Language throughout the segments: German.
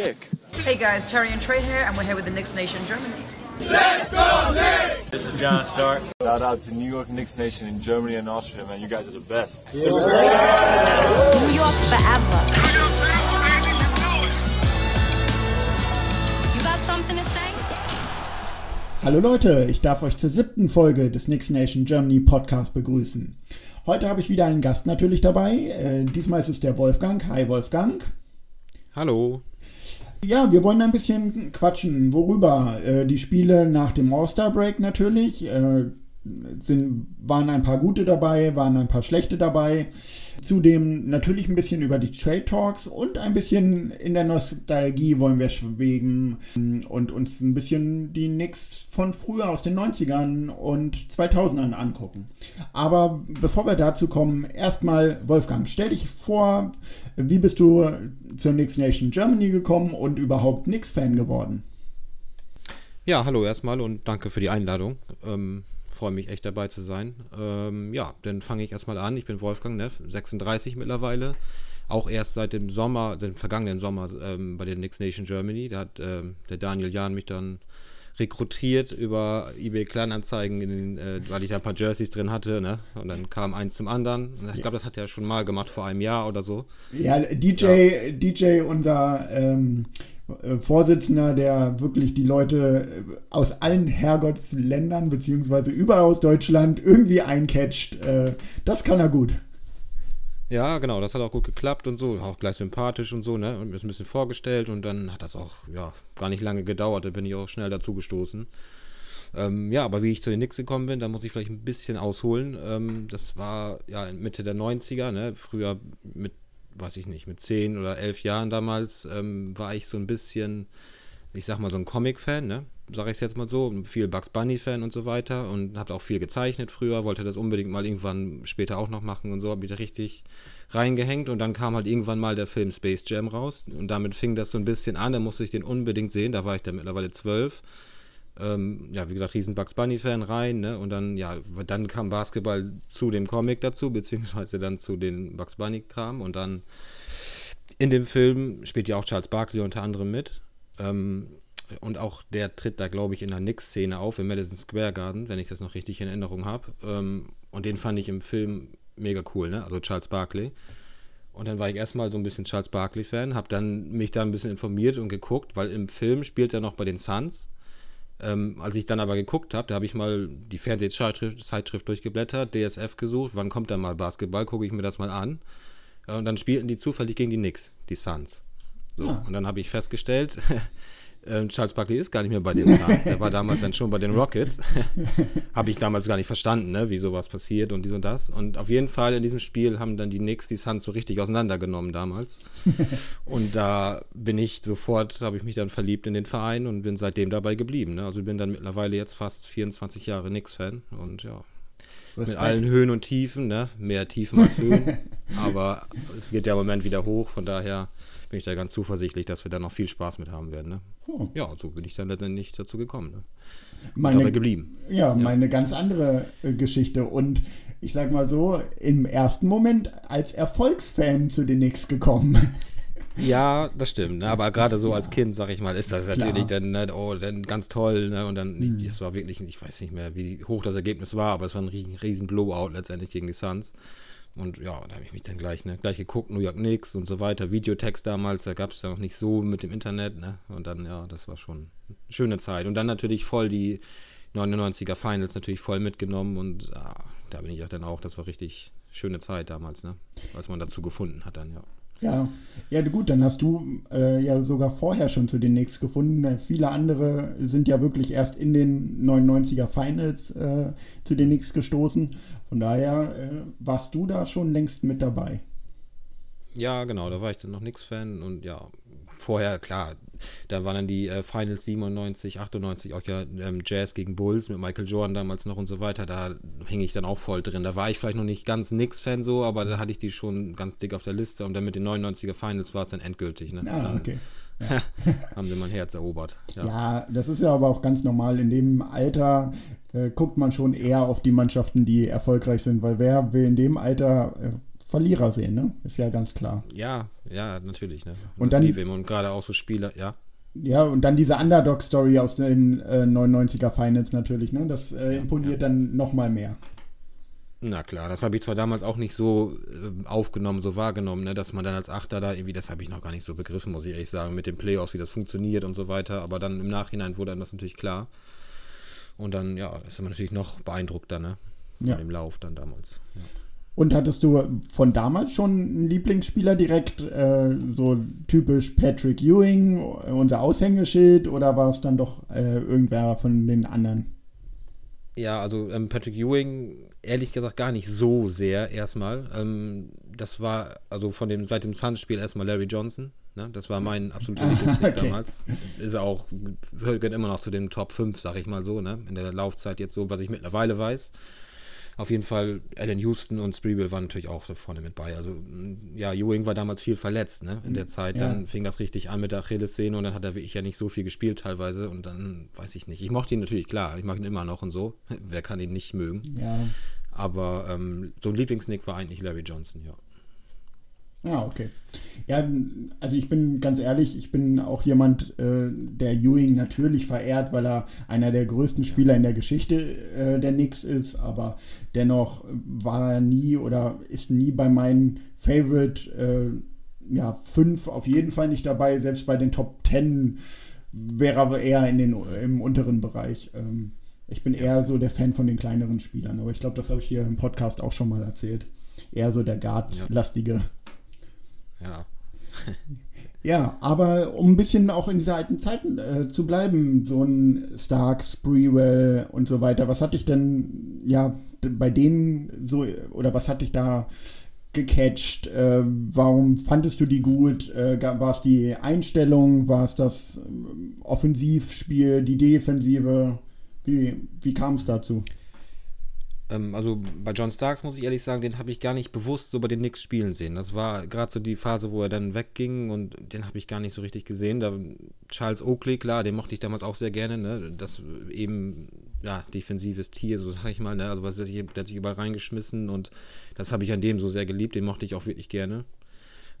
dick. Hey guys, Terry and Trey here, and we're here with the Knicks Nation Germany. Let's go Knicks! This is John Stark. Shout out to New York Knicks Nation in Germany and Austria, man. You guys are the best. Yeah. New York forever. You got something to say? Hallo Leute, ich darf euch zur siebten Folge des Knicks Nation Germany Podcast begrüßen. Heute habe ich wieder einen Gast natürlich dabei. Äh, diesmal ist es der Wolfgang. Hi Wolfgang. Hallo. Ja, wir wollen ein bisschen quatschen. Worüber? Äh, die Spiele nach dem All-Star-Break natürlich. Äh, sind, waren ein paar gute dabei, waren ein paar schlechte dabei. Zudem natürlich ein bisschen über die Trade Talks und ein bisschen in der Nostalgie wollen wir schweben und uns ein bisschen die Knicks von früher aus den 90ern und 2000ern angucken. Aber bevor wir dazu kommen, erstmal Wolfgang, stell dich vor, wie bist du zur Knicks Nation Germany gekommen und überhaupt Knicks-Fan geworden? Ja, hallo erstmal und danke für die Einladung. Ähm freue mich echt dabei zu sein. Ähm, ja, dann fange ich erstmal an. Ich bin Wolfgang Neff, 36 mittlerweile. Auch erst seit dem Sommer, dem vergangenen Sommer ähm, bei der Next Nation Germany. Da hat ähm, der Daniel Jahn mich dann rekrutiert über eBay Kleinanzeigen, den, äh, weil ich da ein paar Jerseys drin hatte. Ne? Und dann kam eins zum anderen. Ich glaube, das hat er schon mal gemacht vor einem Jahr oder so. Ja, DJ, ja. DJ unser ähm, äh, Vorsitzender, der wirklich die Leute äh, aus allen Herrgottsländern beziehungsweise überall aus Deutschland irgendwie eincatcht. Äh, das kann er gut. Ja, genau, das hat auch gut geklappt und so, auch gleich sympathisch und so, ne? Und mir ist ein bisschen vorgestellt und dann hat das auch, ja, gar nicht lange gedauert, da bin ich auch schnell dazu gestoßen. Ähm, ja, aber wie ich zu den Knicks gekommen bin, da muss ich vielleicht ein bisschen ausholen. Ähm, das war ja Mitte der 90er, ne? Früher mit weiß ich nicht, mit zehn oder elf Jahren damals ähm, war ich so ein bisschen, ich sag mal, so ein Comic-Fan, ne? Sag ich es jetzt mal so, viel Bugs Bunny-Fan und so weiter und habe auch viel gezeichnet früher, wollte das unbedingt mal irgendwann später auch noch machen und so, habe ich da richtig reingehängt und dann kam halt irgendwann mal der Film Space Jam raus und damit fing das so ein bisschen an, da musste ich den unbedingt sehen, da war ich dann mittlerweile zwölf ähm, ja, wie gesagt, riesen Bugs Bunny-Fan rein, ne? Und dann, ja, dann kam Basketball zu dem Comic dazu, beziehungsweise dann zu den Bugs Bunny-Kram und dann in dem Film spielt ja auch Charles Barkley unter anderem mit. Ähm, und auch der tritt da, glaube ich, in der Knicks-Szene auf, im Madison Square Garden, wenn ich das noch richtig in Erinnerung habe. Ähm, und den fand ich im Film mega cool, ne? Also Charles Barkley. Und dann war ich erstmal so ein bisschen Charles Barkley-Fan, habe dann mich da ein bisschen informiert und geguckt, weil im Film spielt er noch bei den Suns. Ähm, als ich dann aber geguckt habe, da habe ich mal die Fernsehzeitschrift durchgeblättert, DSF gesucht, wann kommt da mal Basketball, gucke ich mir das mal an. Und dann spielten die zufällig gegen die Knicks, die Suns. So, ja. Und dann habe ich festgestellt, äh, Charles Barkley ist gar nicht mehr bei den Suns. Der war damals dann schon bei den Rockets. Habe ich damals gar nicht verstanden, ne, wie sowas passiert und dies und das. Und auf jeden Fall in diesem Spiel haben dann die Knicks die Suns so richtig auseinandergenommen damals. und da bin ich sofort, habe ich mich dann verliebt in den Verein und bin seitdem dabei geblieben. Ne? Also bin dann mittlerweile jetzt fast 24 Jahre Knicks-Fan und ja. Respekt. Mit allen Höhen und Tiefen, ne? Mehr Tiefen als Höhen. Aber es geht ja im Moment wieder hoch, von daher bin ich da ganz zuversichtlich, dass wir da noch viel Spaß mit haben werden. Ne? Oh. Ja, so bin ich dann letztendlich dazu gekommen. Ne? Meine, geblieben. Ja, ja, meine ganz andere äh, Geschichte. Und ich sag mal so, im ersten Moment als Erfolgsfan zu den Knicks gekommen. Ja, das stimmt. Ne? Aber gerade so als Kind, sag ich mal, ist das natürlich dann, ne, oh, dann ganz toll. Ne? Und dann, mhm. das war wirklich, ich weiß nicht mehr, wie hoch das Ergebnis war, aber es war ein riesen, riesen Blowout letztendlich gegen die Suns. Und ja, da habe ich mich dann gleich, ne, gleich geguckt, New York Knicks und so weiter. Videotext damals, da gab es ja noch nicht so mit dem Internet, ne? Und dann, ja, das war schon eine schöne Zeit. Und dann natürlich voll die 99er Finals natürlich voll mitgenommen und ja, da bin ich auch dann auch, das war richtig schöne Zeit damals, ne? Was man dazu gefunden hat dann, ja. Ja, ja gut, dann hast du äh, ja sogar vorher schon zu den Knicks gefunden. Viele andere sind ja wirklich erst in den 99er Finals äh, zu den Knicks gestoßen. Von daher äh, warst du da schon längst mit dabei. Ja, genau, da war ich dann noch Knicks-Fan und ja, vorher, klar, da waren dann die äh, Finals 97, 98 auch ja ähm, Jazz gegen Bulls mit Michael Jordan damals noch und so weiter. Da hing ich dann auch voll drin. Da war ich vielleicht noch nicht ganz Knicks-Fan so, aber da hatte ich die schon ganz dick auf der Liste und dann mit den 99er Finals war es dann endgültig. Ne? Ah, okay. Ja. haben sie mein Herz erobert. Ja. ja. das ist ja aber auch ganz normal. In dem Alter äh, guckt man schon eher auf die Mannschaften, die erfolgreich sind, weil wer will in dem Alter äh, Verlierer sehen, ne? Ist ja ganz klar. Ja, Ja, natürlich. Ne? Und das dann- und gerade auch so Spieler, ja. Ja, und dann diese Underdog-Story aus den äh, 99er Finals natürlich, ne? Das äh, imponiert dann nochmal mehr. Na klar, das habe ich zwar damals auch nicht so äh, aufgenommen, so wahrgenommen, ne, dass man dann als Achter da irgendwie, das habe ich noch gar nicht so begriffen, muss ich ehrlich sagen, mit den Playoffs, wie das funktioniert und so weiter. Aber dann im Nachhinein wurde einem das natürlich klar. Und dann, ja, ist man natürlich noch beeindruckter, ne? Von Ja. dem Lauf dann damals. Ja. Und hattest du von damals schon einen Lieblingsspieler direkt, äh, so typisch Patrick Ewing, unser Aushängeschild, oder war es dann doch äh, irgendwer von den anderen? Ja, also ähm, Patrick Ewing, ehrlich gesagt, gar nicht so sehr erstmal. Ähm, das war also von dem seit dem Suns-Spiel erstmal Larry Johnson. Ne? Das war mein absoluter Lieblingsnick okay. damals. Ist auch, gehört immer noch zu den Top 5, sag ich mal so, ne? In der Laufzeit jetzt so, was ich mittlerweile weiß. Auf jeden Fall, Allen Houston und Spreeble waren natürlich auch da vorne mit bei. Also, m, ja, Ewing war damals viel verletzt, ne? In der Zeit. Ja. Dann fing das richtig an mit der Achillessehne und dann hat er wirklich ja nicht so viel gespielt teilweise. Und dann weiß ich nicht. Ich mochte ihn natürlich, klar. Ich mag ihn immer noch und so. Wer kann ihn nicht mögen? Ja. Aber ähm, so ein Lieblingsnick war eigentlich Larry Johnson, ja. Ah, okay. Ja, also ich bin ganz ehrlich, ich bin auch jemand, äh, der Ewing natürlich verehrt, weil er einer der größten Spieler in der Geschichte äh, der Knicks ist, aber dennoch war er nie oder ist nie bei meinen Favorite äh, ja, fünf auf jeden Fall nicht dabei, selbst bei den Top Ten wäre er eher in den, im unteren Bereich. Ähm, ich bin eher so der Fan von den kleineren Spielern, aber ich glaube, das habe ich hier im Podcast auch schon mal erzählt. Eher so der Guard-lastige. Ja. Ja, aber um ein bisschen auch in dieser alten Zeit äh, zu bleiben, so ein Starks, Sprewell und so weiter, was hat dich denn, ja, bei denen so, oder was hat dich da gecatcht? Äh, warum fandest du die gut? Äh, war es die Einstellung? War es das ähm, Offensivspiel, die Defensive? Wie, wie kam es dazu? Ähm, also bei John Starks muss ich ehrlich sagen, den habe ich gar nicht bewusst so bei den Knicks spielen sehen. Das war gerade so die Phase, wo er dann wegging und den habe ich gar nicht so richtig gesehen. Da Charles Oakley, klar, den mochte ich damals auch sehr gerne. Ne? Das eben, ja, defensives Tier, so sag ich mal. Ne? Also was der, der hat sich überall reingeschmissen und das habe ich an dem so sehr geliebt. Den mochte ich auch wirklich gerne.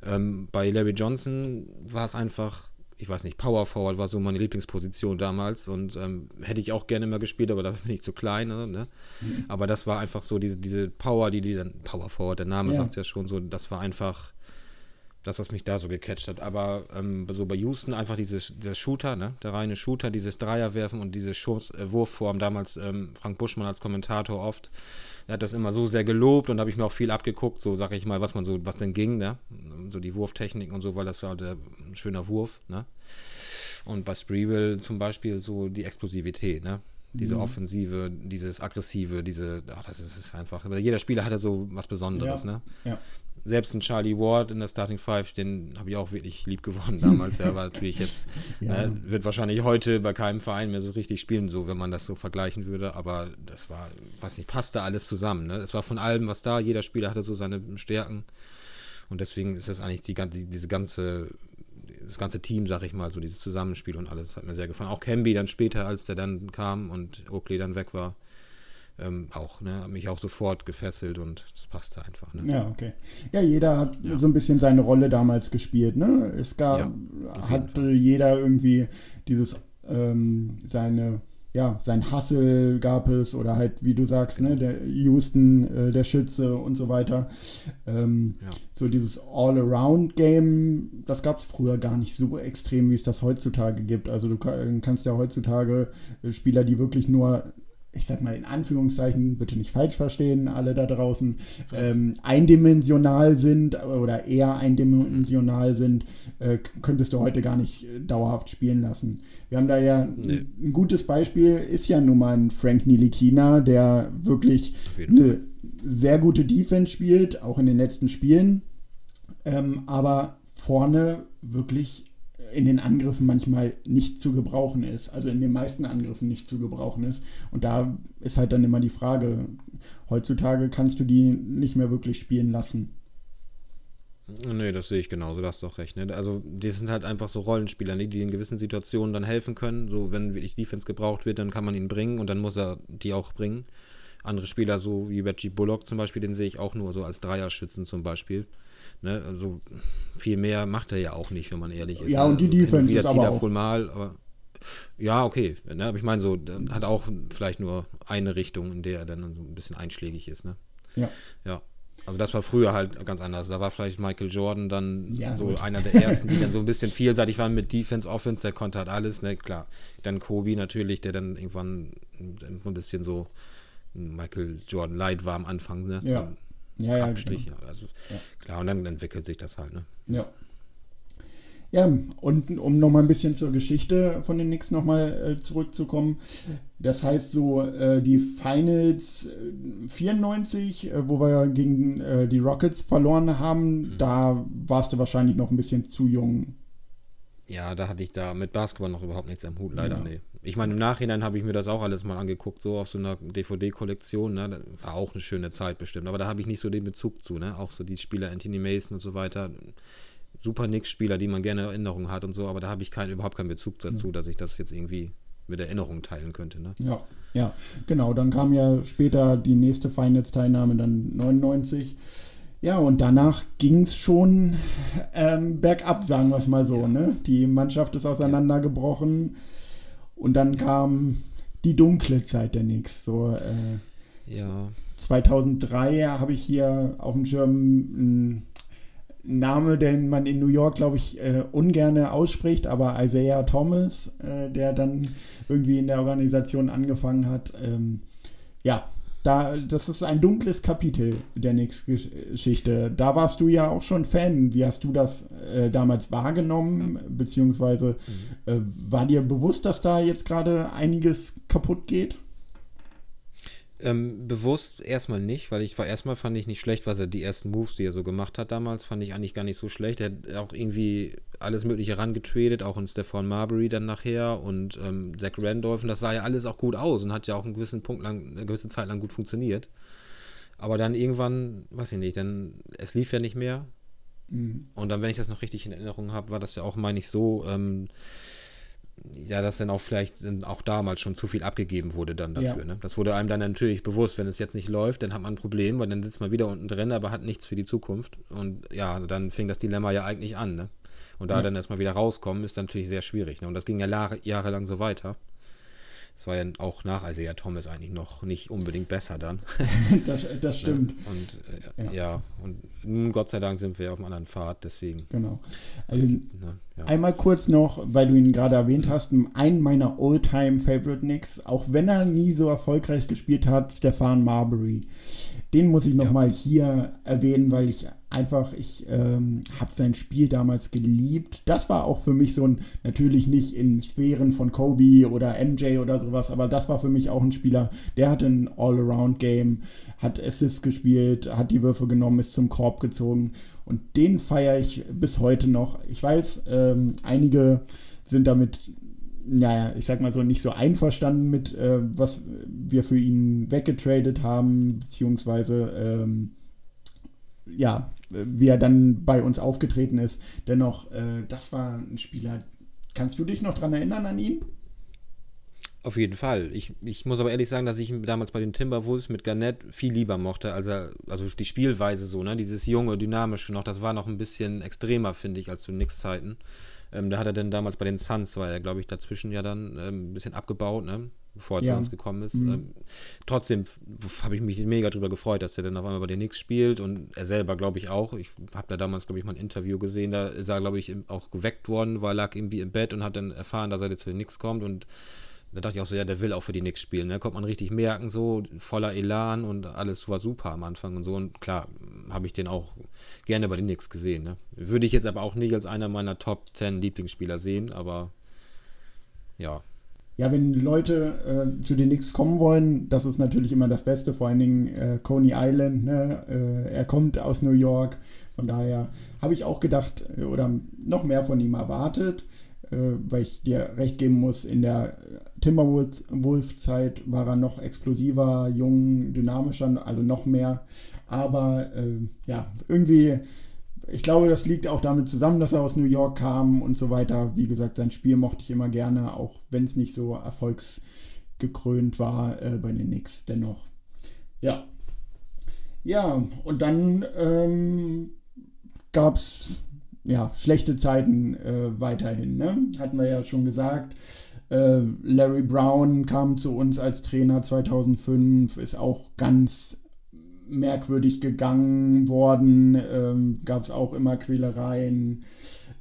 Ähm, bei Larry Johnson war es einfach, ich weiß nicht, Power Forward war so meine Lieblingsposition damals und ähm, hätte ich auch gerne mal gespielt, aber dafür bin ich zu klein. Ne? ne? Aber das war einfach so, diese, diese Power, die die dann, Power Forward, der Name Ja. sagt es ja schon so, das war einfach das, was mich da so gecatcht hat. Aber ähm, so bei Houston einfach dieses, dieser Shooter, ne? der reine Shooter, dieses Dreierwerfen und diese Schuss, äh, Wurfform, damals ähm, Frank Buschmann als Kommentator oft, er hat das immer so sehr gelobt und da habe ich mir auch viel abgeguckt, so sag ich mal, was man so, was denn ging, ne? So die Wurftechniken und so, weil das war der, ein schöner Wurf, ne? Und bei Spreewell zum Beispiel so die Explosivität, ne? Diese Offensive, dieses Aggressive, diese, ach, das ist, ist einfach. Jeder Spieler hatte so was Besonderes, Ja. ne? Ja. Selbst ein Charlie Ward in der Starting Five, den habe ich auch wirklich lieb gewonnen damals. Der war natürlich jetzt, Ja. ne, wird wahrscheinlich heute bei keinem Verein mehr so richtig spielen, so wenn man das so vergleichen würde. Aber das war, weiß nicht, passte alles zusammen. Ne? Es war von allem was da. Jeder Spieler hatte so seine Stärken. Und deswegen ist das eigentlich die, die, diese ganze, das ganze Team, sag ich mal, so dieses Zusammenspiel und alles hat mir sehr gefallen. Auch Camby dann später, als der dann kam und Oakley dann weg war, ähm, auch, ne, hat mich auch sofort gefesselt und das passte einfach. Ne? Ja, okay. Ja, jeder hat so ein bisschen seine Rolle damals gespielt, ne? Es gab, Ja, hatte jeder irgendwie dieses, ähm, seine, ja, sein Hustle gab es oder halt, wie du sagst, ne, der Houston, äh, der Schütze und so weiter. Ähm, Ja. So dieses All-Around-Game, das gab es früher gar nicht so extrem, wie es das heutzutage gibt. Also du ka- kannst ja heutzutage äh, Spieler, die wirklich nur ich sag mal in Anführungszeichen, bitte nicht falsch verstehen, alle da draußen, ähm, eindimensional sind oder eher eindimensional sind, äh, könntest du heute gar nicht äh, dauerhaft spielen lassen. Wir haben da ja Nee. ein gutes Beispiel, ist ja nun mal ein Frank Nilikina, der wirklich eine sehr gute Defense spielt, auch in den letzten Spielen, ähm, aber vorne wirklich in den Angriffen manchmal nicht zu gebrauchen ist, also in den meisten Angriffen nicht zu gebrauchen ist. Und da ist halt dann immer die Frage, heutzutage kannst du die nicht mehr wirklich spielen lassen. Nee, das sehe ich genauso, da hast doch recht. Ne? Also, die sind halt einfach so Rollenspieler, ne? die in gewissen Situationen dann helfen können. So, wenn wirklich Defense gebraucht wird, dann kann man ihn bringen und dann muss er die auch bringen. andere Spieler, so wie Reggie Bullock zum Beispiel, den sehe ich auch nur so als Dreierschützen zum Beispiel. Ne? Also viel mehr macht er ja auch nicht, wenn man ehrlich ist. Ja, und die also, Defense ist aber er auch- wohl mal, aber ja, okay. Ne? Aber ich meine, so hat auch vielleicht nur eine Richtung, in der er dann so ein bisschen einschlägig ist. Ne? Ja. Ja. Also das war früher halt ganz anders. Da war vielleicht Michael Jordan dann Ja, so gut. einer der ersten, die dann so ein bisschen vielseitig waren mit Defense, Offense, der konnte halt alles, ne, klar. Dann Kobe natürlich, der dann irgendwann ein bisschen so Michael Jordan Light war am Anfang, ne? Ja. Ja, ja, Abstrich, genau. also klar, und dann entwickelt sich das halt, ne? Ja. Ja, und um nochmal ein bisschen zur Geschichte von den Knicks nochmal äh, zurückzukommen. Das heißt so, äh, die Finals äh, 94, äh, wo wir gegen äh, die Rockets verloren haben, da warst du wahrscheinlich noch ein bisschen zu jung. Ja, da hatte ich da mit Basketball noch überhaupt nichts am Hut, leider, Ja. nee. Ich meine, im Nachhinein habe ich mir das auch alles mal angeguckt, so auf so einer DVD-Kollektion, ne? Das war auch eine schöne Zeit bestimmt, aber da habe ich nicht so den Bezug zu, ne? Auch so die Spieler Anthony Mason und so weiter. Super Knicks-Spieler, die man gerne in Erinnerung hat und so, aber da habe ich kein, überhaupt keinen Bezug dazu, dass ich das jetzt irgendwie mit Erinnerung teilen könnte, ne? Ja, ja, genau. Dann kam ja später die nächste Finals-Teilnahme, dann 99. Ja, und danach ging es schon ähm, bergab, sagen wir es mal so. Ne? Die Mannschaft ist auseinandergebrochen und dann kam die dunkle Zeit der Knicks. So, äh, Ja, 2003 habe ich hier auf dem Schirm einen Name, den man in New York, glaube ich, äh, ungerne ausspricht, aber Isaiah Thomas, äh, der dann irgendwie in der Organisation angefangen hat. Ähm, ja, da, das ist ein dunkles Kapitel der Knicks-Geschichte. Da warst du ja auch schon Fan. Wie hast du das äh, damals wahrgenommen? Beziehungsweise äh, war dir bewusst, dass da jetzt gerade einiges kaputt geht? Ähm, bewusst erstmal nicht, weil ich war erstmal fand ich nicht schlecht, was er die ersten Moves, die er so gemacht hat damals, fand ich eigentlich gar nicht so schlecht. Er hat auch irgendwie alles Mögliche rangetradet, auch in Stefan Marbury dann nachher und ähm, Zach Randolph und das sah ja alles auch gut aus und hat ja auch einen gewissen Punkt lang, eine gewisse Zeit lang gut funktioniert. Aber dann irgendwann, weiß ich nicht, dann es lief ja nicht mehr. Und dann, wenn ich das noch richtig in Erinnerung habe, war das ja auch, meine ich, so, ähm, ja, dass dann auch vielleicht auch damals schon zu viel abgegeben wurde dann dafür. Ja. Ne? Das wurde einem dann natürlich bewusst, wenn es jetzt nicht läuft, dann hat man ein Problem, weil dann sitzt man wieder unten drin, aber hat nichts für die Zukunft. Und ja, dann fing das Dilemma ja eigentlich an. Ne? Und da dann erstmal wieder rauskommen, ist natürlich sehr schwierig. Ne? Und das ging ja Jahre, jahrelang so weiter. Das war ja auch nach Isaiah Thomas eigentlich noch nicht unbedingt besser dann. Das, das stimmt. Und äh, ja. und nun Gott sei Dank sind wir auf einem anderen Pfad, deswegen. Genau. Also Ne, ja. einmal kurz noch, weil du ihn gerade erwähnt hast, einen meiner All-Time Favorite Knicks, auch wenn er nie so erfolgreich gespielt hat, Stefan Marbury. Den muss ich noch mal hier erwähnen, weil ich einfach, ich ähm, habe sein Spiel damals geliebt. Das war auch für mich so ein, natürlich nicht in Sphären von Kobe oder MJ oder sowas, aber das war für mich auch ein Spieler, der hatte ein All-Around-Game, hat Assists gespielt, hat die Würfe genommen, ist zum Korb gezogen und den feiere ich bis heute noch. Ich weiß, ähm, einige sind damit naja, ich sag mal so, nicht so einverstanden mit, äh, was wir für ihn weggetradet haben, beziehungsweise ähm, ja, wie er dann bei uns aufgetreten ist. Dennoch, äh, das war ein Spieler. Kannst du dich noch dran erinnern an ihn? Auf jeden Fall. Ich, ich muss aber ehrlich sagen, dass ich ihn damals bei den Timberwolves mit Garnett viel lieber mochte, als er, also die Spielweise so, ne? Dieses junge, dynamische noch, das war noch ein bisschen extremer, finde ich, als zu Nix Zeiten. Ähm, da hat er dann damals bei den Suns, war er, glaube ich, dazwischen ja dann ähm, ein bisschen abgebaut, ne? Bevor er Ja. zu uns gekommen ist. Ähm, trotzdem habe ich mich mega drüber gefreut, dass er dann auf einmal bei den Knicks spielt und er selber, glaube ich, auch. Ich habe da damals, glaube ich, mal ein Interview gesehen, da ist er, glaube ich, auch geweckt worden, weil er lag irgendwie im Bett und hat dann erfahren, dass er jetzt zu den Knicks kommt und da dachte ich auch so, ja, der will auch für die Knicks spielen. Da ne? konnte man richtig merken, so voller Elan und alles war super am Anfang und so. Und klar, habe ich den auch gerne bei den Knicks gesehen. Ne? Würde ich jetzt aber auch nicht als einer meiner Top 10 Lieblingsspieler sehen, aber ja. Ja, wenn Leute äh, zu den Knicks kommen wollen, das ist natürlich immer das Beste, vor allen Dingen äh, Coney Island, ne? äh, er kommt aus New York, von daher habe ich auch gedacht äh, oder noch mehr von ihm erwartet, äh, weil ich dir recht geben muss, in der Timberwolf-Zeit war er noch explosiver, jung, dynamischer, also noch mehr, aber äh, ja, irgendwie ich glaube, das liegt auch damit zusammen, dass er aus New York kam und so weiter. Wie gesagt, sein Spiel mochte ich immer gerne, auch wenn es nicht so erfolgsgekrönt war äh, bei den Knicks dennoch. Ja. Ja, und dann ähm, gab es ja, schlechte Zeiten äh, weiterhin. Ne? Hatten wir ja schon gesagt. Äh, Larry Brown kam zu uns als Trainer 2005, ist auch ganz merkwürdig gegangen worden. Ähm, Gab es auch immer Quälereien.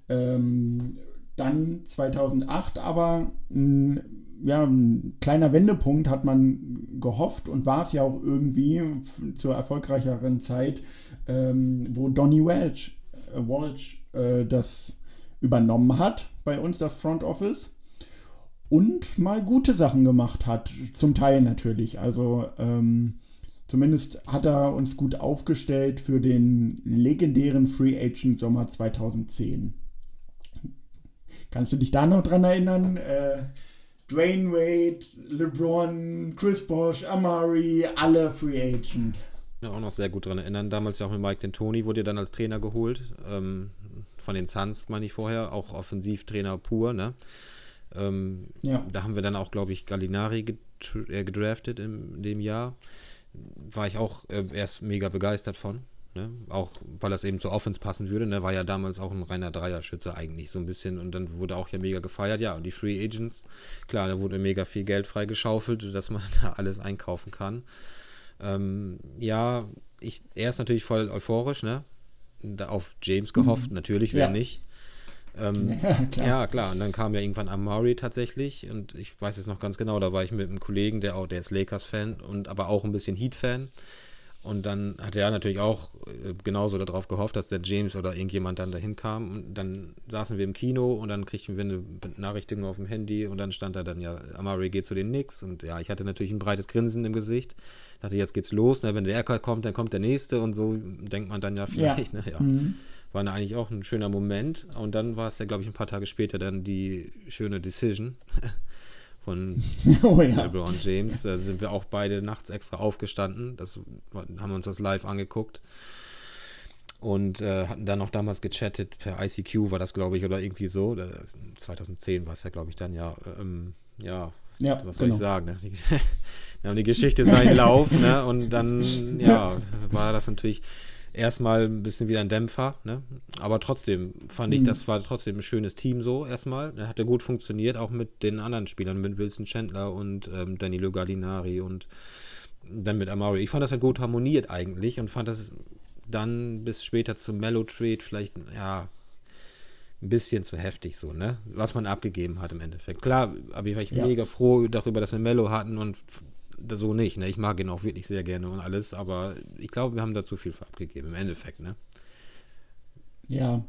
Ähm, dann 2008 aber ein, ja, ein kleiner Wendepunkt hat man gehofft und war es ja auch irgendwie zur erfolgreicheren Zeit, ähm, wo Donny Welch, äh, Walsh äh, das übernommen hat bei uns, das Front Office. Und mal gute Sachen gemacht hat, zum Teil natürlich. Also ähm, zumindest hat er uns gut aufgestellt für den legendären Free Agent Sommer 2010. Kannst du dich da noch dran erinnern? Äh, Dwayne Wade, LeBron, Chris Bosh, Amari, alle Free Agent. Ja, auch noch sehr gut dran erinnern. Damals ja auch mit Mike D'Antoni wurde ja dann als Trainer geholt. Ähm, von den Suns, meine ich vorher, auch Offensivtrainer pur, ne? Ähm, ja. Da haben wir dann auch, glaube ich, Gallinari äh, gedraftet in dem Jahr. War ich auch äh, erst mega begeistert von. Ne? Auch weil das eben zur Offense passen würde. Ne? War ja damals auch ein reiner Dreierschütze eigentlich so ein bisschen. Und dann wurde auch ja mega gefeiert. Ja, und die Free Agents, klar, da wurde mega viel Geld freigeschaufelt, dass man da alles einkaufen kann. Ähm, ja, ich, er ist natürlich voll euphorisch, ne? Auf James gehofft, mhm. natürlich, wer ja. nicht. Ähm, ja, klar. ja, klar. Und dann kam ja irgendwann Amari tatsächlich. Und ich weiß es noch ganz genau, da war ich mit einem Kollegen, der auch, der ist Lakers-Fan und aber auch ein bisschen Heat-Fan. Und dann hat er natürlich auch äh, genauso darauf gehofft, dass der James oder irgendjemand dann dahin kam. Und dann saßen wir im Kino und dann kriegten wir eine Benachrichtigung auf dem Handy und dann stand da dann ja, Amari geht zu den Knicks. Und ja, ich hatte natürlich ein breites Grinsen im Gesicht. Dachte, jetzt geht's los. Ne? Wenn der Erker kommt, dann kommt der nächste und so denkt man dann ja vielleicht. Ja. Ne? Ja. Mhm. War eigentlich auch ein schöner Moment. Und dann war es ja, glaube ich, ein paar Tage später dann die schöne Decision von oh, ja. LeBron James. Da sind wir auch beide nachts extra aufgestanden. Das haben wir uns das live angeguckt. Und äh, hatten dann noch damals gechattet per ICQ, war das, glaube ich, oder irgendwie so. 2010 war es ja, glaube ich, dann ja. Ähm, ja, ja, was soll genau. ich sagen? Ne? Die, die Geschichte seinen Lauf, ne? Und dann, ja, war das natürlich erstmal ein bisschen wieder ein Dämpfer, ne? Aber trotzdem fand ich, mhm. das war trotzdem ein schönes Team so erstmal. Er hat ja gut funktioniert, auch mit den anderen Spielern, mit Wilson Chandler und ähm, Danilo Gallinari und dann mit Amari. Ich fand, das hat gut harmoniert eigentlich und fand das dann bis später zum Mellow Trade vielleicht, ja, ein bisschen zu heftig so, ne? Was man abgegeben hat im Endeffekt. Klar, aber ich war ja. mega froh darüber, dass wir Mellow hatten und so nicht. Ne? Ich mag ihn auch wirklich sehr gerne und alles, aber ich glaube, wir haben da zu viel abgegeben, im Endeffekt. Ne? Ja.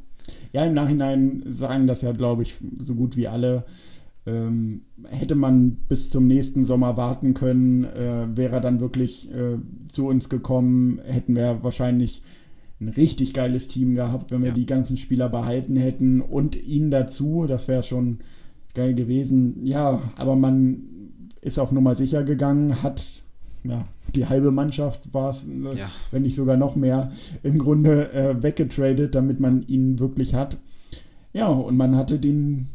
Ja, im Nachhinein sagen das ja, glaube ich, so gut wie alle. Ähm, hätte man bis zum nächsten Sommer warten können, äh, wäre er dann wirklich äh, zu uns gekommen, hätten wir wahrscheinlich ein richtig geiles Team gehabt, wenn wir ja. die ganzen Spieler behalten hätten und ihn dazu, das wäre schon geil gewesen. Ja, aber man ist auf Nummer sicher gegangen, hat ja, die halbe Mannschaft war es, äh, ja. wenn nicht sogar noch mehr, im Grunde äh, weggetradet, damit man ihn wirklich hat. Ja, und man hatte den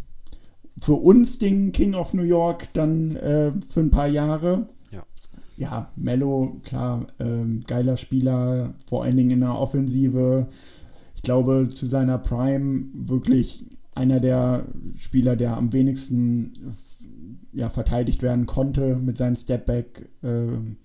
für uns den King of New York dann äh, für ein paar Jahre. Ja, ja Mello, klar, äh, geiler Spieler, vor allen Dingen in der Offensive. Ich glaube, zu seiner Prime wirklich einer der Spieler, der am wenigsten ja, verteidigt werden konnte mit seinen Stepback-Würfen,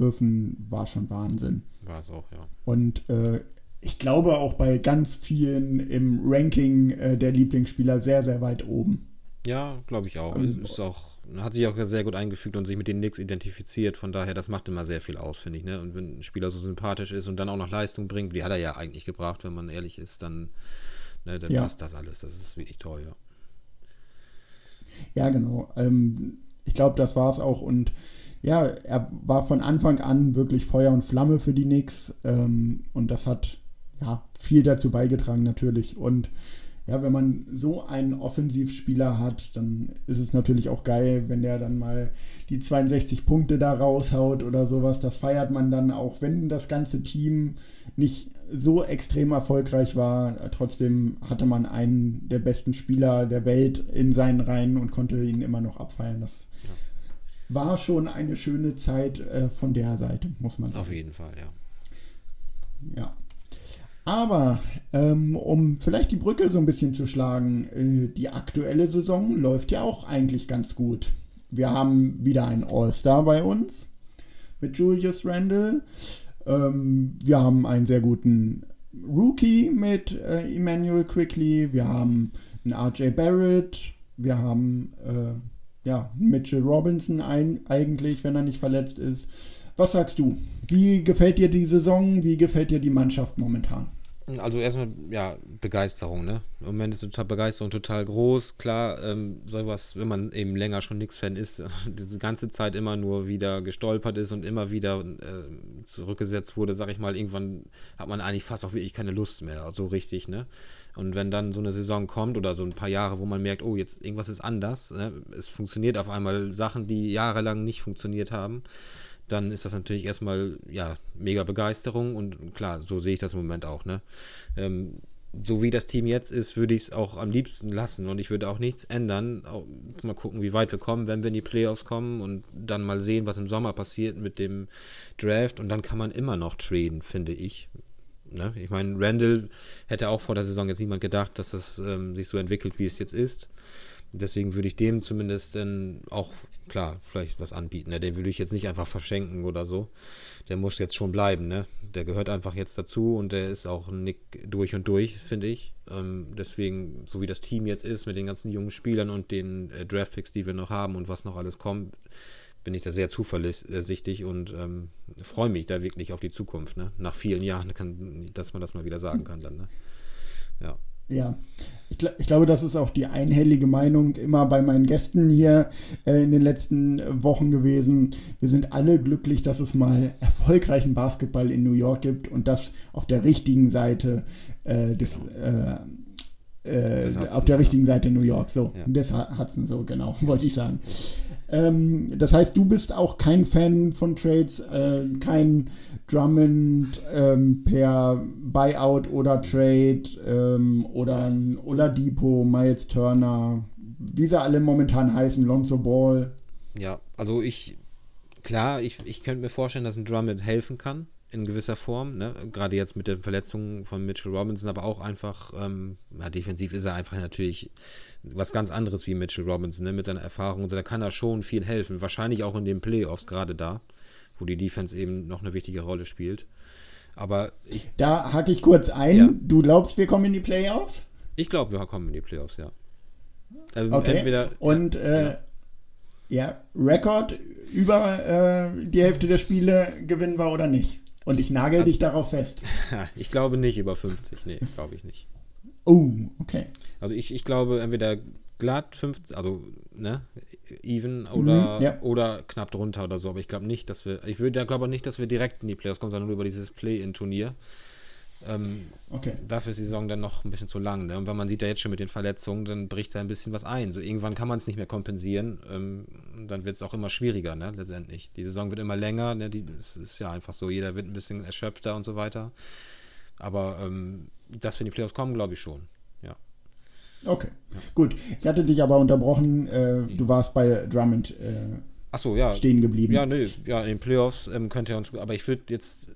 äh, war schon Wahnsinn. War es auch, ja. Und äh, ich glaube auch bei ganz vielen im Ranking äh, der Lieblingsspieler sehr, sehr weit oben. Ja, glaube ich auch. Ähm, ist auch. Hat sich auch sehr gut eingefügt und sich mit den Knicks identifiziert. Von daher, das macht immer sehr viel aus, finde ich. Ne? Und wenn ein Spieler so sympathisch ist und dann auch noch Leistung bringt, wie hat er ja eigentlich gebracht, wenn man ehrlich ist, dann, ne, dann ja. passt das alles. Das ist wirklich toll, ja. Ja, genau. Ähm, ich glaube, das war es auch. Und ja, er war von Anfang an wirklich Feuer und Flamme für die Knicks. Ähm, und das hat ja viel dazu beigetragen, natürlich. Und ja, wenn man so einen Offensivspieler hat, dann ist es natürlich auch geil, wenn der dann mal die 62 Punkte da raushaut oder sowas. Das feiert man dann auch, wenn das ganze Team nicht so extrem erfolgreich war. Trotzdem hatte man einen der besten Spieler der Welt in seinen Reihen und konnte ihn immer noch abfeiern. Das war schon eine schöne Zeit äh, von der Seite, muss man sagen. Auf jeden Fall, ja. Ja. Aber ähm, um vielleicht die Brücke so ein bisschen zu schlagen, äh, die aktuelle Saison läuft ja auch eigentlich ganz gut. Wir haben wieder einen All-Star bei uns mit Julius Randle. Ähm, wir haben einen sehr guten Rookie mit äh, Emmanuel Quickly. Wir haben einen RJ Barrett. Wir haben äh, ja, Mitchell Robinson ein, eigentlich, wenn er nicht verletzt ist. Was sagst du? Wie gefällt dir die Saison? Wie gefällt dir die Mannschaft momentan? Also erstmal, ja, Begeisterung, ne? Im Moment ist total Begeisterung total groß. Klar, ähm, sowas, wenn man eben länger schon Nix-Fan ist, die ganze Zeit immer nur wieder gestolpert ist und immer wieder äh, zurückgesetzt wurde, sag ich mal, irgendwann hat man eigentlich fast auch wirklich keine Lust mehr, so richtig, ne? Und wenn dann so eine Saison kommt oder so ein paar Jahre, wo man merkt, oh, jetzt irgendwas ist anders, ne? es funktioniert auf einmal Sachen, die jahrelang nicht funktioniert haben, dann ist das natürlich erstmal, ja, mega Begeisterung und klar, so sehe ich das im Moment auch, ne? Ähm, so wie das Team jetzt ist, würde ich es auch am liebsten lassen und ich würde auch nichts ändern. Mal gucken, wie weit wir kommen, wenn wir in die Playoffs kommen und dann mal sehen, was im Sommer passiert mit dem Draft und dann kann man immer noch traden, finde ich. Ne? Ich meine, Randall hätte auch vor der Saison jetzt niemand gedacht, dass das ähm, sich so entwickelt, wie es jetzt ist. Deswegen würde ich dem zumindest dann auch, klar, vielleicht was anbieten. Ne? Den würde ich jetzt nicht einfach verschenken oder so. Der muss jetzt schon bleiben, ne? Der gehört einfach jetzt dazu und der ist auch Nick durch und durch, finde ich. Ähm, deswegen, so wie das Team jetzt ist, mit den ganzen jungen Spielern und den äh, Draftpicks, die wir noch haben und was noch alles kommt, bin ich da sehr zuversichtlich und ähm, freue mich da wirklich auf die Zukunft. Ne? Nach vielen Jahren, kann, dass man das mal wieder sagen kann dann. Ne? Ja. Ja, ich, gl ich, glaube, das ist auch die einhellige Meinung immer bei meinen Gästen hier äh, in den letzten Wochen gewesen. Wir sind alle glücklich, dass es mal erfolgreichen Basketball in New York gibt und das auf der richtigen Seite äh, des. Äh, äh auf der richtigen Seite New York, so. Ja. Des Hudson, so genau, wollte ich sagen. Ähm, das heißt, du bist auch kein Fan von Trades, äh, kein Drummond ähm, per Buyout oder Trade ähm, oder ein Oladipo, Miles Turner, wie sie alle momentan heißen, Lonzo Ball. Ja, also ich, klar, ich, ich könnte mir vorstellen, dass ein Drummond helfen kann in gewisser Form, ne? gerade jetzt mit den Verletzungen von Mitchell Robinson, aber auch einfach, ähm, ja, defensiv ist er einfach natürlich was ganz anderes wie Mitchell Robinson, ne? mit seiner Erfahrung da kann er schon viel helfen, wahrscheinlich auch in den Playoffs gerade da, wo die Defense eben noch eine wichtige Rolle spielt. Aber ich. Da hake ich kurz ein. Ja. Du glaubst, wir kommen in die Playoffs? Ich glaube, wir kommen in die Playoffs, ja. Also okay. Entweder, und äh, ja. ja, Rekord über äh, die Hälfte der Spiele gewinnen wir oder nicht? Und ich nagel also, dich darauf fest. ich glaube nicht über 50, nee, glaube ich nicht. Oh, okay. Also ich, ich glaube entweder glatt 50, also ne, even oder, mhm, ja. oder knapp drunter oder so, aber ich glaube nicht, dass wir, ich würde ja glaube nicht, dass wir direkt in die Playoffs kommen, sondern nur über dieses Play-In-Turnier. Ähm, okay. Dafür ist die Saison dann noch ein bisschen zu lang. Ne? Und wenn man sieht ja jetzt schon mit den Verletzungen, dann bricht da ein bisschen was ein. So irgendwann kann man es nicht mehr kompensieren. Ähm, dann wird es auch immer schwieriger, ne? letztendlich. Die Saison wird immer länger. Ne? Die, es ist ja einfach so, jeder wird ein bisschen erschöpfter und so weiter. Aber ähm, dass wir in die Playoffs kommen, glaube ich schon. Ja. Okay, ja. gut. Ich hatte dich aber unterbrochen. Äh, du warst bei Drummond äh, Ach so, ja. stehen geblieben. Ja, nö. Ja, in den Playoffs ähm, könnte er uns. Aber ich würde jetzt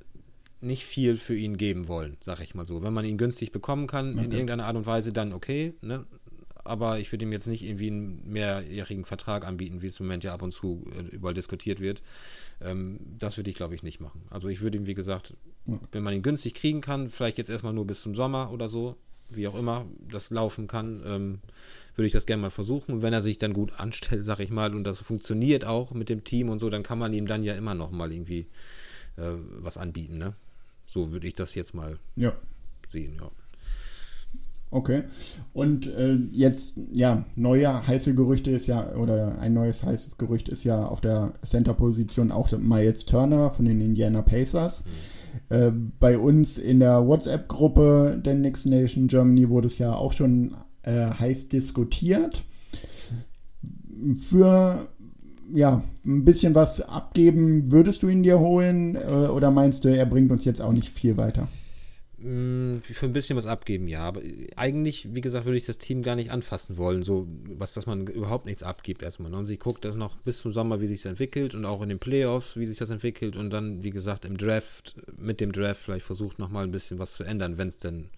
nicht viel für ihn geben wollen, sag ich mal so. Wenn man ihn günstig bekommen kann, okay. in irgendeiner Art und Weise, dann okay, ne? Aber ich würde ihm jetzt nicht irgendwie einen mehrjährigen Vertrag anbieten, wie es im Moment ja ab und zu äh, überall diskutiert wird. Ähm, das würde ich, glaube ich, nicht machen. Also ich würde ihm, wie gesagt. Wenn man ihn günstig kriegen kann, vielleicht jetzt erstmal nur bis zum Sommer oder so, wie auch immer das laufen kann, ähm, würde ich das gerne mal versuchen. Und wenn er sich dann gut anstellt, sag ich mal, und das funktioniert auch mit dem Team und so, dann kann man ihm dann ja immer noch mal irgendwie äh, was anbieten, ne? So würde ich das jetzt mal ja. sehen, ja. Okay. Und äh, jetzt, ja, neue heiße Gerüchte ist ja, oder ein neues heißes Gerücht ist ja auf der Center-Position auch Miles Turner von den Indiana Pacers. Mhm. Äh, bei uns in der WhatsApp-Gruppe der Next Nation Germany wurde es ja auch schon äh, heiß diskutiert. Für ja, ein bisschen was abgeben, würdest du ihn dir holen? Äh, oder meinst du, er bringt uns jetzt auch nicht viel weiter? Mm, Für ein bisschen was abgeben, ja. Aber eigentlich, wie gesagt, würde ich das Team gar nicht anfassen wollen. So, was, dass man überhaupt nichts abgibt erstmal. ne? Und sie guckt das noch bis zum Sommer, wie sich entwickelt und auch in den Playoffs, wie sich das entwickelt. Und dann, wie gesagt, im Draft, mit dem Draft vielleicht versucht nochmal ein bisschen was zu ändern, wenn es denn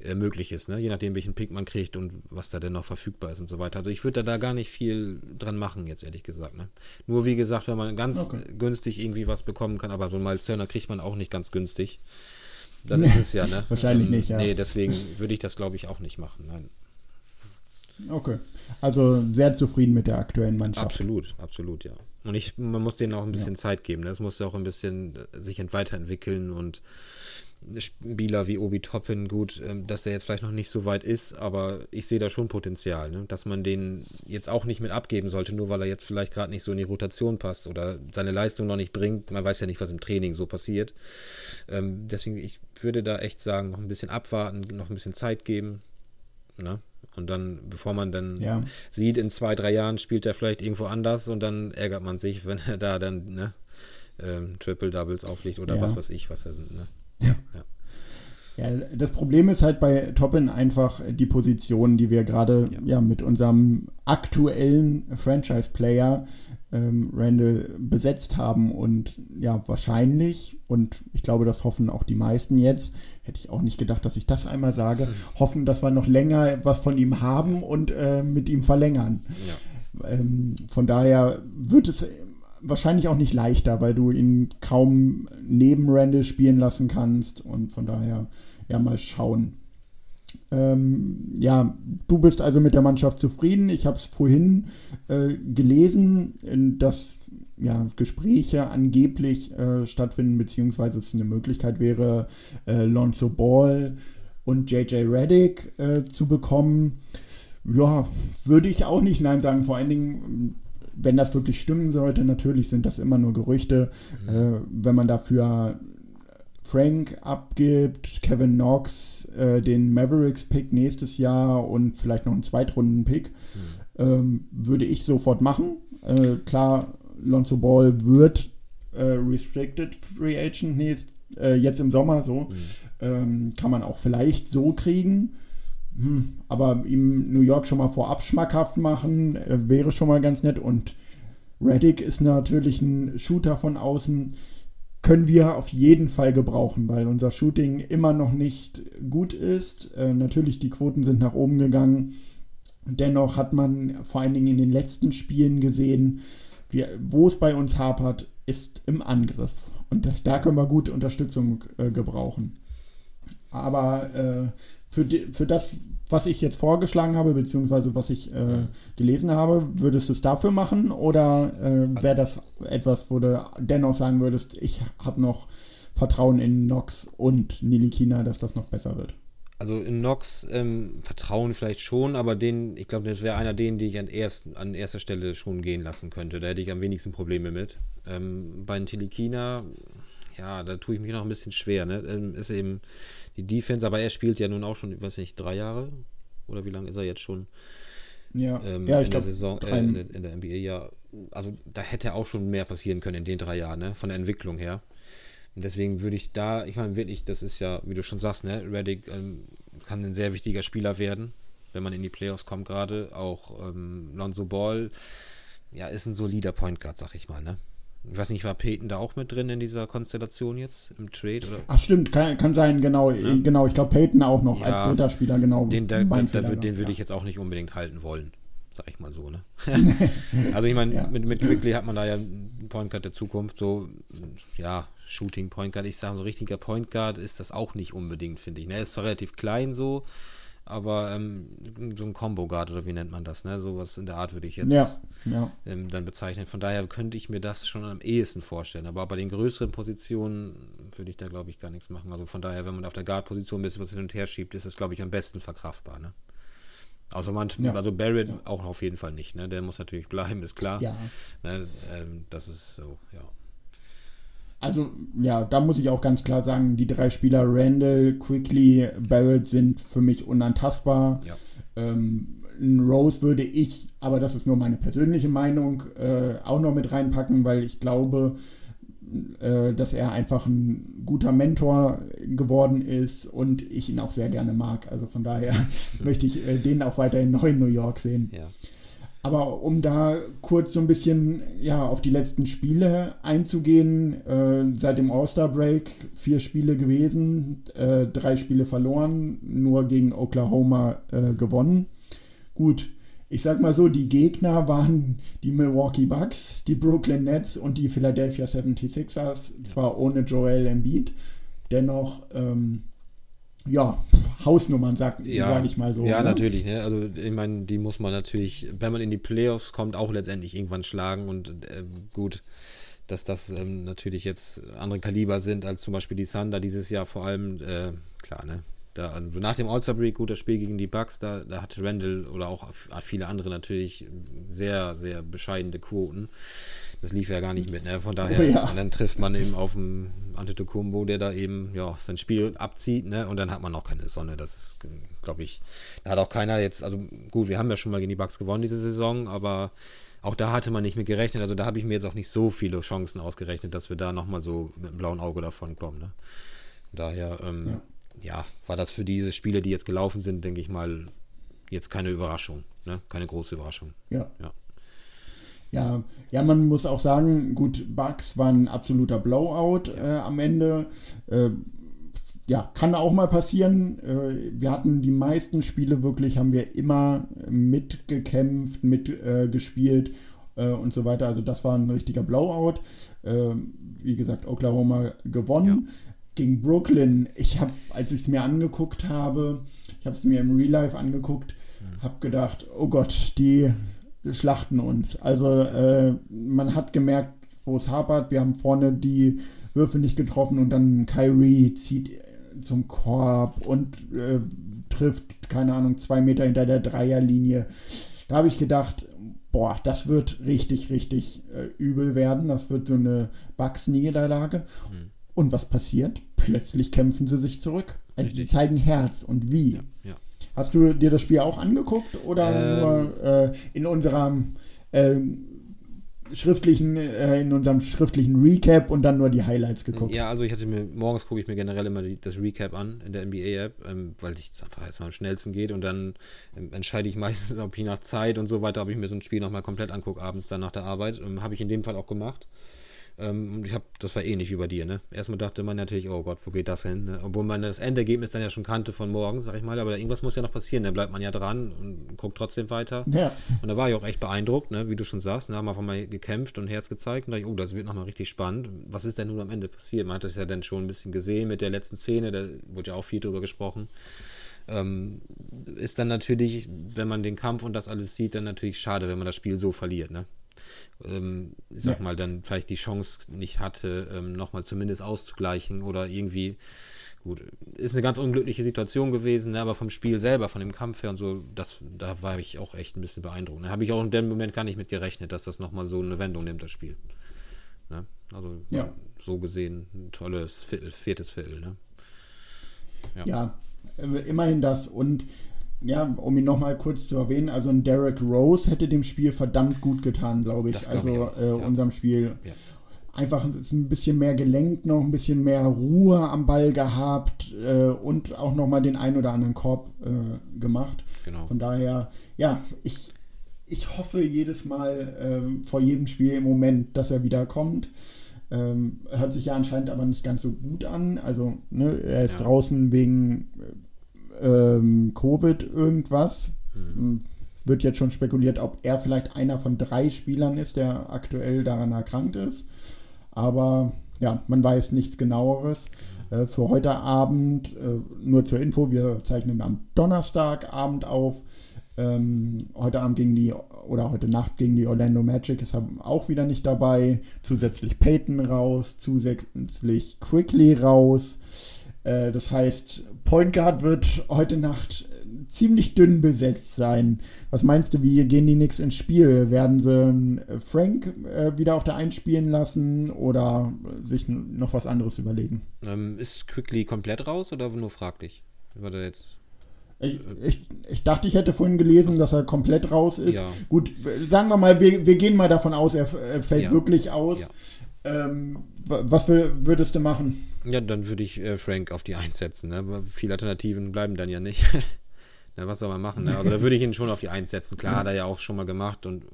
äh, möglich ist, ne? Je nachdem, welchen Pick man kriegt und was da denn noch verfügbar ist und so weiter. Also ich würde da, da gar nicht viel dran machen, jetzt ehrlich gesagt. Ne? Nur wie gesagt, wenn man ganz Okay. günstig irgendwie was bekommen kann, aber so einen Miles Turner kriegt man auch nicht ganz günstig. Das ist es ja, ne? Wahrscheinlich nicht, ja. Nee, deswegen würde ich das, glaube ich, auch nicht machen. Nein. Okay. Also sehr zufrieden mit der aktuellen Mannschaft. Absolut, absolut, ja. Und ich, man muss denen auch ein bisschen Zeit geben. Ne? Das muss ja auch ein bisschen äh, sich ent- weiterentwickeln und Spieler wie Obi Toppin, gut, ähm, dass der jetzt vielleicht noch nicht so weit ist, aber ich sehe da schon Potenzial, ne? dass man den jetzt auch nicht mit abgeben sollte, nur weil er jetzt vielleicht gerade nicht so in die Rotation passt oder seine Leistung noch nicht bringt. Man weiß ja nicht, was im Training so passiert. Ähm, deswegen, ich würde da echt sagen, noch ein bisschen abwarten, noch ein bisschen Zeit geben. Ne? Und dann, bevor man dann Ja. sieht, in zwei, drei Jahren spielt er vielleicht irgendwo anders und dann ärgert man sich, wenn er da dann ne, ähm, Triple Doubles auflegt oder Ja. was weiß ich, was er. Ne? Ja, das Problem ist halt bei Toppin einfach die Position, die wir gerade ja. mit unserem aktuellen Franchise-Player ähm, Randall besetzt haben. Und ja, wahrscheinlich, und ich glaube, das hoffen auch die meisten jetzt, hätte ich auch nicht gedacht, dass ich das einmal sage, hoffen, dass wir noch länger was von ihm haben und äh, mit ihm verlängern. Ähm, von daher wird es wahrscheinlich auch nicht leichter, weil du ihn kaum neben Randall spielen lassen kannst und von daher ja mal schauen. Ähm, ja, du bist also mit der Mannschaft zufrieden. Ich habe es vorhin äh, gelesen, dass ja, Gespräche angeblich äh, stattfinden, beziehungsweise es eine Möglichkeit wäre, äh, Lonzo Ball und JJ Reddick äh, zu bekommen. Ja, würde ich auch nicht Nein sagen. Vor allen Dingen, wenn das wirklich stimmen sollte, natürlich sind das immer nur Gerüchte. Äh, wenn man dafür Frank abgibt, Kevin Knox, äh, den Mavericks-Pick nächstes Jahr und vielleicht noch einen Zweitrunden-Pick, ähm, würde ich sofort machen. Äh, klar, Lonzo Ball wird äh, Restricted Free Agent nächst, äh, jetzt im Sommer so. Ähm, kann man auch vielleicht so kriegen. Hm, aber ihm New York schon mal vorab schmackhaft machen, äh, wäre schon mal ganz nett. Und Reddick ist natürlich ein Shooter von außen. Können wir auf jeden Fall gebrauchen, weil unser Shooting immer noch nicht gut ist. Äh, natürlich, die Quoten sind nach oben gegangen. Dennoch hat man vor allen Dingen in den letzten Spielen gesehen, wir, wo es bei uns hapert, ist im Angriff. Und das, da können wir gut Unterstützung äh, gebrauchen. Aber äh, für, die, für das, was ich jetzt vorgeschlagen habe, beziehungsweise was ich äh, gelesen habe, würdest du es dafür machen? Oder äh, wäre das etwas, wo du dennoch sagen würdest, ich habe noch Vertrauen in Nox und Nilikina, dass das noch besser wird? Also in Nox ähm, Vertrauen vielleicht schon, aber den, ich glaube, das wäre einer den, die ich an, erst, an erster Stelle schon gehen lassen könnte. Da hätte ich am wenigsten Probleme mit. Ähm, bei Tilikina, ja, da tue ich mich noch ein bisschen schwer. Ne? Ähm, ist eben die Defense, aber er spielt ja nun auch schon, ich weiß nicht, drei Jahre? Oder wie lange ist er jetzt schon? Ja, ähm, ja ich in der glaube, Saison, äh, in, der, in der NBA, ja. Also da hätte auch schon mehr passieren können in den drei Jahren, ne? Von der Entwicklung her. Und deswegen würde ich da, ich meine wirklich, das ist ja, wie du schon sagst, ne, Reddick ähm, kann ein sehr wichtiger Spieler werden, wenn man in die Playoffs kommt gerade. Auch ähm, Lonzo Ball, ja, ist ein solider Point Guard, sag ich mal, ne? Ich weiß nicht, war Peyton da auch mit drin in dieser Konstellation jetzt im Trade? Oder? Ach stimmt, kann, kann sein, genau, genau. Ich glaube Peyton auch noch Ja. als dritter Spieler, genau. Den, da, mein da, Fehler da, noch, den würde ja. ich jetzt auch nicht unbedingt halten wollen, sag ich mal so, ne? also ich meine, Ja. mit, mit Quickly hat man da ja einen Point Guard der Zukunft, so, ja, Shooting Point Guard. Ich sage, so richtiger Point Guard ist das auch nicht unbedingt, finde ich. Ne? Er ist zwar relativ klein so, aber ähm, so ein Combo Guard oder wie nennt man das, ne? Sowas in der Art würde ich jetzt Ja, ja. ähm, dann bezeichnen. Von daher könnte ich mir das schon am ehesten vorstellen. Aber bei den größeren Positionen würde ich da, glaube ich, gar nichts machen. Also von daher, wenn man auf der Guard-Position ein bisschen was hin und her schiebt, ist es, glaube ich, am besten verkraftbar. Ne? Außer man, Ja. also Barrett auch auf jeden Fall nicht. Ne? Der muss natürlich bleiben, ist klar. Ja. Ne? Ähm, das ist so, ja. Also, ja, da muss ich auch ganz klar sagen, die drei Spieler Randall, Quickly, Barrett sind für mich unantastbar. Ja. Ähm, Rose würde ich, aber das ist nur meine persönliche Meinung, äh, auch noch mit reinpacken, weil ich glaube, äh, dass er einfach ein guter Mentor geworden ist und ich ihn auch sehr gerne mag. Also von daher möchte ich äh, den auch weiterhin neu in New York sehen. Ja. Aber um da kurz so ein bisschen ja, auf die letzten Spiele einzugehen, äh, seit dem All-Star-Break vier Spiele gewesen, äh, drei Spiele verloren, nur gegen Oklahoma äh, gewonnen. Gut, ich sag mal so, die Gegner waren die Milwaukee Bucks, die Brooklyn Nets und die Philadelphia 76ers, zwar ohne Joel Embiid, dennoch ähm, ja, Hausnummern, sag, Ja, sag ich mal so. Ja, ne? natürlich. Ne? Also ich meine, die muss man natürlich, wenn man in die Playoffs kommt, auch letztendlich irgendwann schlagen. Und äh, gut, dass das ähm, natürlich jetzt andere Kaliber sind als zum Beispiel die Thunder dieses Jahr vor allem. Äh, klar, ne? Da, also nach dem All-Star-Break, gut, das Spiel gegen die Bucks, da, da hat Randall oder auch viele andere natürlich sehr, sehr bescheidene Quoten. Das lief ja gar nicht mit, ne? Von daher, Oh ja. und dann trifft man eben auf einen Antetokounmpo, der da eben ja, sein Spiel abzieht, ne? Und dann hat man auch keine Sonne. Das ist, glaube ich, da hat auch keiner jetzt, also gut, wir haben ja schon mal gegen die Bucks gewonnen diese Saison, aber auch da hatte man nicht mit gerechnet. Also da habe ich mir jetzt auch nicht so viele Chancen ausgerechnet, dass wir da nochmal so mit einem blauen Auge davon kommen. Ne? Daher, ähm, ja. Ja. war das für diese Spiele, die jetzt gelaufen sind, denke ich mal, jetzt keine Überraschung. Ne? Keine große Überraschung. Ja. Ja. Ja, ja, man muss auch sagen, gut, Bugs war ein absoluter Blowout äh, am Ende. Äh, ja, kann auch mal passieren. Äh, wir hatten die meisten Spiele wirklich, haben wir immer mitgekämpft, mitgespielt äh, und so weiter. Also das war ein richtiger Blowout. Äh, wie gesagt, Oklahoma gewonnen. Gegen Brooklyn, ich habe, als ich es mir angeguckt habe, ich habe es mir im Real Life angeguckt, habe gedacht, oh Gott, die schlachten uns. Also äh, man hat gemerkt, wo es hapert. Wir haben vorne die Würfe nicht getroffen und dann Kyrie zieht zum Korb und äh, trifft, keine Ahnung, zwei Meter hinter der Dreierlinie. Da habe ich gedacht, boah, das wird richtig, richtig äh, übel werden. Das wird so eine Bugs-Niederlage. Und was passiert? Plötzlich kämpfen sie sich zurück. Also sie zeigen Herz und wie. Ja. Hast du dir das Spiel auch angeguckt oder Ähm. nur äh, in unserem ähm, schriftlichen, äh, in unserem schriftlichen Recap und dann nur die Highlights geguckt? Ja, also ich hatte mir, morgens gucke ich mir generell immer die, das Recap an in der NBA-App, ähm, weil es einfach erstmal am schnellsten geht und dann ähm, entscheide ich meistens, ob ich nach Zeit und so weiter, ob ich mir so ein Spiel nochmal komplett angucke, abends dann nach der Arbeit. Ähm, habe ich in dem Fall auch gemacht. Ähm, und ich habe, das war ähnlich wie bei dir, ne? Erstmal dachte man natürlich, oh Gott, wo geht das hin? Ne? Obwohl man das Endergebnis dann ja schon kannte von morgens, sag ich mal, aber irgendwas muss ja noch passieren, dann bleibt man ja dran und guckt trotzdem weiter. Ja. Und da war ich auch echt beeindruckt, ne? wie du schon sagst. Da haben wir einfach mal gekämpft und Herz gezeigt. Und da dachte ich, oh, das wird nochmal richtig spannend. Was ist denn nun am Ende passiert? Man hat das ja dann schon ein bisschen gesehen mit der letzten Szene, da wurde ja auch viel drüber gesprochen. Ähm, ist dann natürlich, wenn man den Kampf und das alles sieht, dann natürlich schade, wenn man das Spiel so verliert. Ne? Ähm, ich sag Ja. mal, dann vielleicht die Chance nicht hatte, ähm, nochmal zumindest auszugleichen oder irgendwie. Gut, ist eine ganz unglückliche Situation gewesen, ne, aber vom Spiel selber, von dem Kampf her und so, das, da war ich auch echt ein bisschen beeindruckt. Da habe ich auch in dem Moment gar nicht mit gerechnet, dass das nochmal so eine Wendung nimmt, das Spiel. Ne? Also Ja. so gesehen ein tolles Viertel, viertes Viertel. Ne? Ja, äh, immerhin das. Und ja, um ihn nochmal kurz zu erwähnen, also ein Derek Rose hätte dem Spiel verdammt gut getan, glaube ich. Glaub also ich äh, ja. unserem Spiel. Ja. Einfach ein bisschen mehr gelenkt noch, ein bisschen mehr Ruhe am Ball gehabt äh, und auch nochmal den ein oder anderen Korb äh, gemacht. Genau. Von daher, ja, ich, ich hoffe jedes Mal ähm, vor jedem Spiel im Moment, dass er wiederkommt. Ähm, hört sich ja anscheinend aber nicht ganz so gut an. Also, ne, er ist Ja. draußen wegen ähm, Covid irgendwas. Es Wird jetzt schon spekuliert, ob er vielleicht einer von drei Spielern ist, der aktuell daran erkrankt ist. Aber ja, man weiß nichts genaueres. Äh, für heute Abend, äh, nur zur Info, wir zeichnen am Donnerstagabend auf. Ähm, heute Abend gegen die, oder heute Nacht gegen die Orlando Magic ist auch wieder nicht dabei. Zusätzlich Peyton raus, zusätzlich Quickly raus. Äh, das heißt, Point Guard wird heute Nacht ziemlich dünn besetzt sein. Was meinst du, wie gehen die Knicks ins Spiel? Werden sie äh, Frank äh, wieder auf der Eins spielen lassen oder sich noch was anderes überlegen? Ähm, ist Quickly komplett raus oder nur fraglich? War da jetzt. Ich, ich, ich dachte, ich hätte vorhin gelesen, dass er komplett raus ist. Ja. Gut, sagen wir mal, wir, wir gehen mal davon aus, er, er fällt Ja. wirklich aus. Ähm, was würdest du machen? Ja, dann würde ich äh, Frank auf die 1 setzen. Ne? Viele Alternativen bleiben dann ja nicht. Na, was soll man machen? Ne? Also da würde ich ihn schon auf die 1 setzen. Klar, hat er ja auch schon mal gemacht und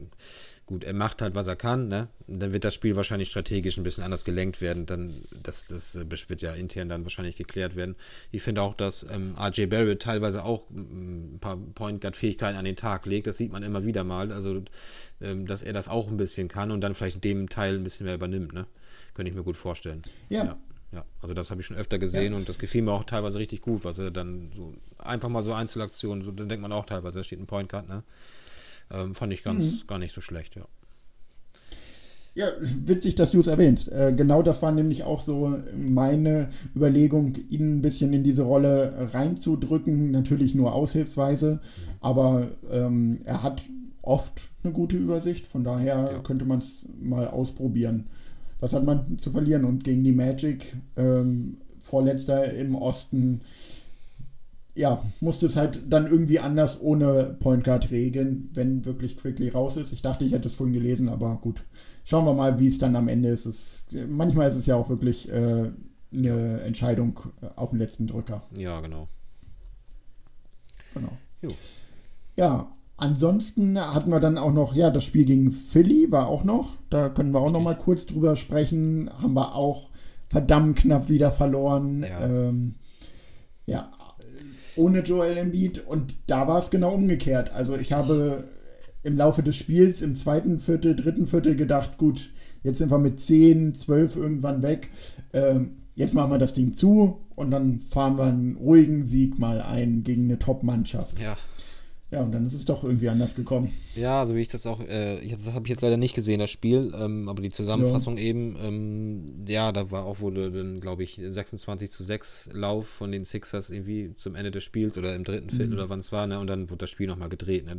gut, er macht halt, was er kann, ne? dann wird das Spiel wahrscheinlich strategisch ein bisschen anders gelenkt werden. Dann, das, das äh, wird ja intern dann wahrscheinlich geklärt werden. Ich finde auch, dass ähm, RJ Barrett teilweise auch mm, ein paar Point Guard-Fähigkeiten an den Tag legt. Das sieht man immer wieder mal. Also, ähm, dass er das auch ein bisschen kann und dann vielleicht in dem Teil ein bisschen mehr übernimmt. Ne? Könnte ich mir gut vorstellen. ja. ja. Ja, also das habe ich schon öfter gesehen ja. und das gefiel mir auch teilweise richtig gut, was er dann so einfach mal so Einzelaktionen, so dann denkt man auch teilweise, da steht ein Point Guard, ne? Ähm, fand ich ganz mhm. gar nicht so schlecht, ja. Ja, witzig, dass du es erwähnst. Äh, genau das war nämlich auch so meine Überlegung, ihn ein bisschen in diese Rolle reinzudrücken. Natürlich nur aushilfsweise, aber ähm, er hat oft eine gute Übersicht. Von daher ja. könnte man es mal ausprobieren. Was hat man zu verlieren? Und gegen die Magic, ähm, Vorletzter im Osten, ja, musste es halt dann irgendwie anders ohne Point Guard regeln, wenn wirklich Quickly raus ist. Ich dachte, ich hätte es vorhin gelesen, aber gut. Schauen wir mal, wie es dann am Ende ist. Es, manchmal ist es ja auch wirklich äh, eine Entscheidung auf den letzten Drücker. Ja, genau. Genau. Jo. Ja, ansonsten hatten wir dann auch noch, ja, das Spiel gegen Philly war auch noch. Da können wir auch noch mal kurz drüber sprechen. Haben wir auch verdammt knapp wieder verloren. Ja. Ähm, ja, ohne Joel Embiid und da war es genau umgekehrt. Also ich habe im Laufe des Spiels im zweiten Viertel, dritten Viertel gedacht, gut, jetzt sind wir mit 10, 12 irgendwann weg. Ähm, jetzt machen wir das Ding zu und dann fahren wir einen ruhigen Sieg mal ein gegen eine Top-Mannschaft. Ja. Ja, und dann ist es doch irgendwie anders gekommen. Ja, so wie ich das auch, äh, ich, das habe ich jetzt leider nicht gesehen, das Spiel, ähm, aber die Zusammenfassung ja. eben, ähm, ja, da war auch wohl dann, glaube ich, 26 zu 6 Lauf von den Sixers irgendwie zum Ende des Spiels oder im dritten Viertel mhm. oder wann es war, ne? Und dann wurde das Spiel nochmal gedreht. Ne?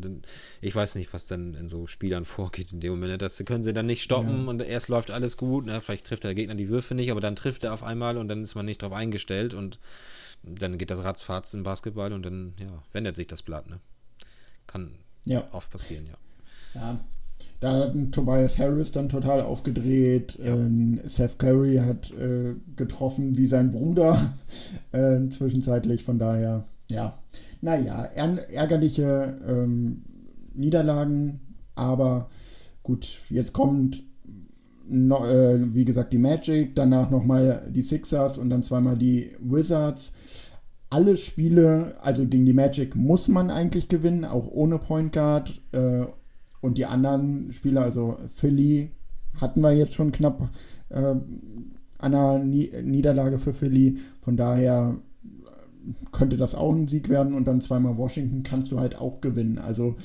Ich weiß nicht, was dann in so Spielern vorgeht in dem Moment. Ne? Das können sie dann nicht stoppen ja. und erst läuft alles gut, ne? Vielleicht trifft der Gegner die Würfe nicht, aber dann trifft er auf einmal und dann ist man nicht drauf eingestellt und dann geht das ratzfatz im Basketball und dann, ja, wendet sich das Blatt, ne? Kann ja. oft passieren, ja. Ja, da hat Tobias Harris dann total aufgedreht. Ja. Ähm, Seth Curry hat äh, getroffen wie sein Bruder äh, zwischenzeitlich. Von daher, ja, naja, ärgerliche ähm, Niederlagen. Aber gut, jetzt kommt, no, äh, wie gesagt, die Magic, danach nochmal die Sixers und dann zweimal die Wizards alle Spiele, also gegen die Magic muss man eigentlich gewinnen, auch ohne Point Guard. Äh, und die anderen Spiele, also Philly, hatten wir jetzt schon knapp äh, einer Niederlage für Philly. Von daher könnte das auch ein Sieg werden und dann zweimal Washington kannst du halt auch gewinnen. Also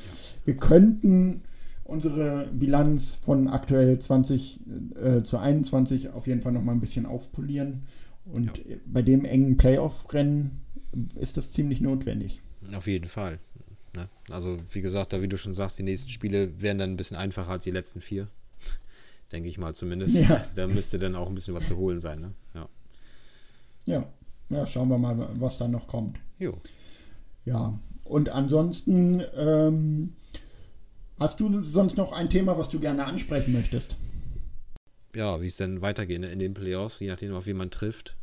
wir könnten unsere Bilanz von aktuell 20 äh, zu 21 auf jeden Fall noch mal ein bisschen aufpolieren. Und ja. bei dem engen Playoff-Rennen ist das ziemlich notwendig. Auf jeden Fall. Ne? Also, wie gesagt, da wie du schon sagst, die nächsten Spiele werden dann ein bisschen einfacher als die letzten vier. Denke ich mal zumindest. Ja. Da müsste dann auch ein bisschen was zu holen sein. Ne? Ja. ja. Ja, schauen wir mal, was da noch kommt. Jo. Ja, und ansonsten ähm, hast du sonst noch ein Thema, was du gerne ansprechen möchtest? Ja, wie es denn weitergeht in den Playoffs, je nachdem, auf wen man trifft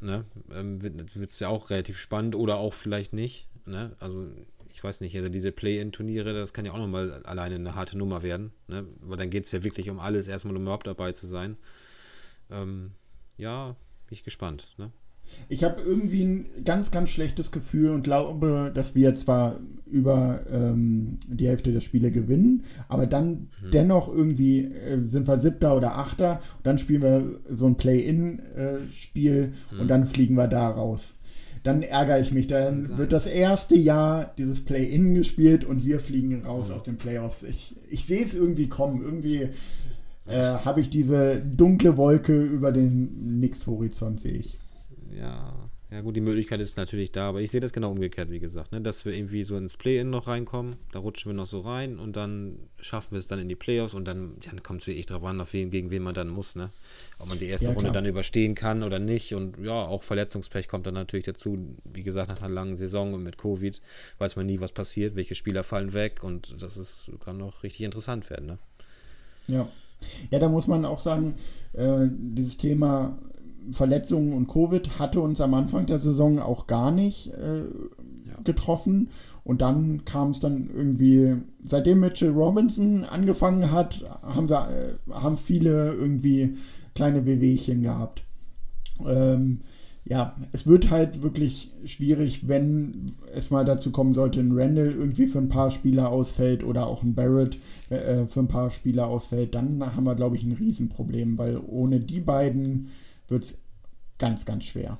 ne, ähm, wird es ja auch relativ spannend oder auch vielleicht nicht. Ne? Also ich weiß nicht, also diese Play-In-Turniere, das kann ja auch nochmal alleine eine harte Nummer werden, ne? weil dann geht es ja wirklich um alles, erstmal um überhaupt dabei zu sein. Ähm, ja, bin ich gespannt. Ne? Ich habe irgendwie ein ganz, ganz schlechtes Gefühl und glaube, dass wir zwar über ähm, die Hälfte der Spiele gewinnen, aber dann mhm. dennoch irgendwie äh, sind wir Siebter oder Achter und dann spielen wir so ein Play-In-Spiel äh, mhm. und dann fliegen wir da raus. Dann ärgere ich mich. Dann wird das erste Jahr dieses Play-In gespielt und wir fliegen raus mhm. aus den Playoffs. Ich, ich sehe es irgendwie kommen. Irgendwie äh, habe ich diese dunkle Wolke über den Nix-Horizont, sehe ich ja, ja gut, die Möglichkeit ist natürlich da, aber ich sehe das genau umgekehrt, wie gesagt, ne? dass wir irgendwie so ins Play-In noch reinkommen, da rutschen wir noch so rein und dann schaffen wir es dann in die Playoffs und dann, dann kommt es wirklich darauf an, auf wen, gegen wen man dann muss, ne? ob man die erste ja, Runde dann überstehen kann oder nicht und ja, auch Verletzungspech kommt dann natürlich dazu, wie gesagt, nach einer langen Saison und mit Covid weiß man nie, was passiert, welche Spieler fallen weg und das ist, kann noch richtig interessant werden, ne? Ja. Ja, da muss man auch sagen, äh, dieses Thema Verletzungen und Covid hatte uns am Anfang der Saison auch gar nicht äh, ja. getroffen. Und dann kam es dann irgendwie, seitdem Mitchell Robinson angefangen hat, haben, sie, äh, haben viele irgendwie kleine Wehwehchen gehabt. Ähm, ja, es wird halt wirklich schwierig, wenn es mal dazu kommen sollte, ein Randall irgendwie für ein paar Spieler ausfällt oder auch ein Barrett äh, für ein paar Spieler ausfällt, dann haben wir, glaube ich, ein Riesenproblem, weil ohne die beiden wird es ganz, ganz schwer.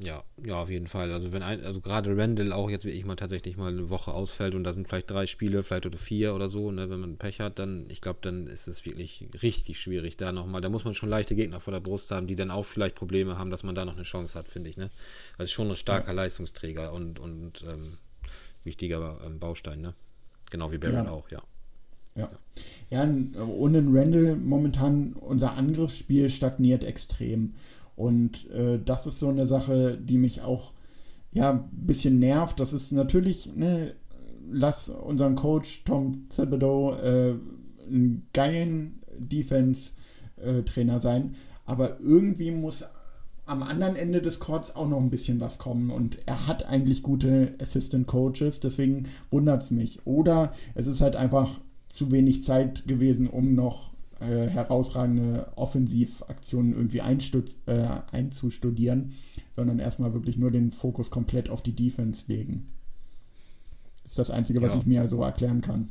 Ja, ja, auf jeden Fall. Also wenn ein, also gerade Randall auch jetzt wie ich mal tatsächlich mal eine Woche ausfällt und da sind vielleicht drei Spiele, vielleicht oder vier oder so, ne, wenn man Pech hat, dann, ich glaube, dann ist es wirklich richtig schwierig da nochmal. Da muss man schon leichte Gegner vor der Brust haben, die dann auch vielleicht Probleme haben, dass man da noch eine Chance hat, finde ich, ne? Also schon ein starker ja. Leistungsträger und, und ähm, wichtiger ähm, Baustein, ne? Genau wie Barrett ja. auch, ja. Ja. ja, ohne Randall momentan unser Angriffsspiel stagniert extrem. Und äh, das ist so eine Sache, die mich auch ja ein bisschen nervt. Das ist natürlich, ne, lass unseren Coach Tom Thibodeau äh, einen geilen Defense-Trainer äh, sein, aber irgendwie muss am anderen Ende des Courts auch noch ein bisschen was kommen und er hat eigentlich gute Assistant Coaches, deswegen wundert es mich. Oder es ist halt einfach zu wenig Zeit gewesen, um noch äh, herausragende Offensivaktionen irgendwie äh, einzustudieren, sondern erstmal wirklich nur den Fokus komplett auf die Defense legen. Das ist das Einzige, was ja. ich mir so erklären kann.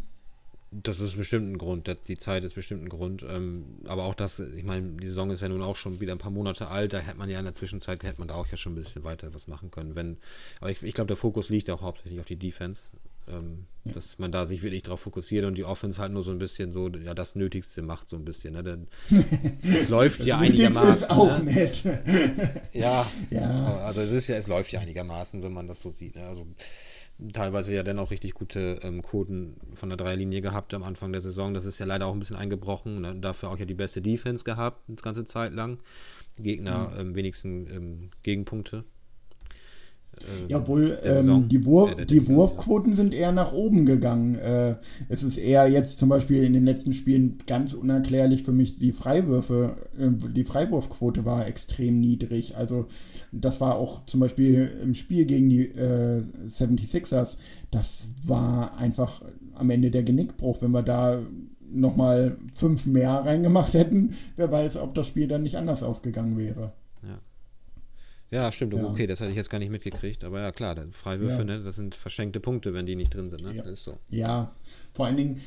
Das ist bestimmt ein Grund, die Zeit ist bestimmt ein Grund. Ähm, aber auch das, ich meine, die Saison ist ja nun auch schon wieder ein paar Monate alt, da hätte man ja in der Zwischenzeit, hätte man da auch ja schon ein bisschen weiter was machen können. Wenn, aber ich, ich glaube, der Fokus liegt auch hauptsächlich auf die Defense. Ähm, ja. Dass man da sich wirklich darauf fokussiert und die Offense halt nur so ein bisschen so, ja, das Nötigste macht, so ein bisschen. Ne? Denn es läuft ja einigermaßen. Ist auch ne? nett. ja, ja, also es ist ja, es läuft ja einigermaßen, wenn man das so sieht. Ne? Also teilweise ja dann auch richtig gute ähm, Quoten von der Dreilinie gehabt am Anfang der Saison. Das ist ja leider auch ein bisschen eingebrochen. Ne? Dafür auch ja die beste Defense gehabt, die ganze Zeit lang. Gegner mhm. ähm, wenigsten ähm, Gegenpunkte äh, ja, obwohl ähm, die, Wurf, äh, die Wurfquoten sind eher nach oben gegangen. Äh, es ist eher jetzt zum Beispiel in den letzten Spielen ganz unerklärlich für mich, die Freiwürfe, äh, die Freiwurfquote war extrem niedrig. Also das war auch zum Beispiel im Spiel gegen die äh, 76ers, das war einfach am Ende der Genickbruch, wenn wir da nochmal fünf mehr reingemacht hätten, wer weiß, ob das Spiel dann nicht anders ausgegangen wäre. Ja, stimmt. Ja. Okay, das hatte ich jetzt gar nicht mitgekriegt. Aber ja, klar, Freiwürfe, ja. ne, das sind verschenkte Punkte, wenn die nicht drin sind. Ne? Ja. So. ja, vor allen Dingen,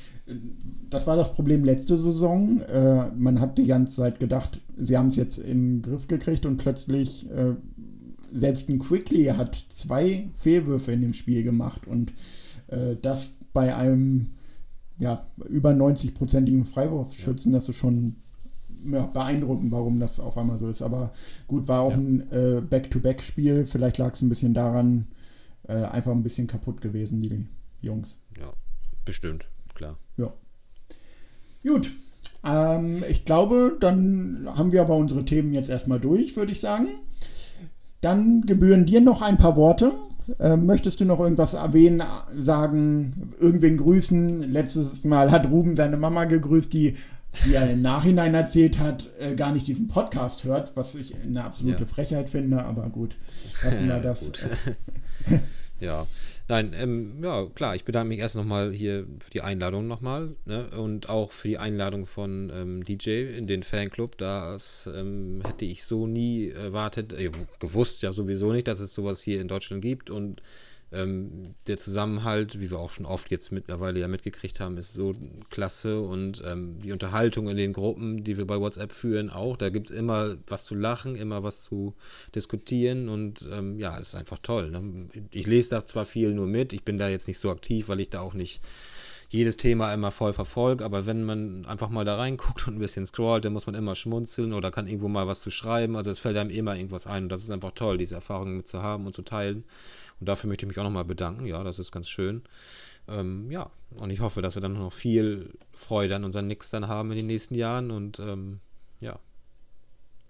das war das Problem letzte Saison. Äh, man hat die ganze Zeit gedacht, sie haben es jetzt in den Griff gekriegt und plötzlich, äh, selbst ein Quickly hat zwei Fehlwürfe in dem Spiel gemacht. Und äh, das bei einem ja, über 90-prozentigen Freiwurfschützen, das ist schon ja, beeindruckend, warum das auf einmal so ist. Aber gut, war auch ja. ein äh, Back-to-Back-Spiel. Vielleicht lag es ein bisschen daran, äh, einfach ein bisschen kaputt gewesen, die Jungs. Ja, bestimmt, klar. Ja. Gut. Ähm, ich glaube, dann haben wir aber unsere Themen jetzt erstmal durch, würde ich sagen. Dann gebühren dir noch ein paar Worte. Äh, möchtest du noch irgendwas erwähnen, sagen, irgendwen grüßen? Letztes Mal hat Ruben seine Mama gegrüßt, die die er im Nachhinein erzählt hat, äh, gar nicht diesen Podcast hört, was ich eine absolute ja. Frechheit finde, aber gut, lassen wir das. ja, nein, ähm, ja, klar, ich bedanke mich erst nochmal hier für die Einladung nochmal ne, und auch für die Einladung von ähm, DJ in den Fanclub. Das ähm, hätte ich so nie erwartet, äh, gewusst ja sowieso nicht, dass es sowas hier in Deutschland gibt und ähm, der Zusammenhalt, wie wir auch schon oft jetzt mittlerweile ja mitgekriegt haben, ist so klasse und ähm, die Unterhaltung in den Gruppen, die wir bei WhatsApp führen, auch. Da gibt es immer was zu lachen, immer was zu diskutieren und ähm, ja, es ist einfach toll. Ne? Ich lese da zwar viel nur mit, ich bin da jetzt nicht so aktiv, weil ich da auch nicht jedes Thema immer voll verfolge, aber wenn man einfach mal da reinguckt und ein bisschen scrollt, dann muss man immer schmunzeln oder kann irgendwo mal was zu schreiben. Also es fällt einem immer irgendwas ein und das ist einfach toll, diese Erfahrungen mit zu haben und zu teilen. Und dafür möchte ich mich auch nochmal bedanken. Ja, das ist ganz schön. Ähm, ja, und ich hoffe, dass wir dann noch viel Freude an unseren Nix dann haben in den nächsten Jahren und ähm, ja,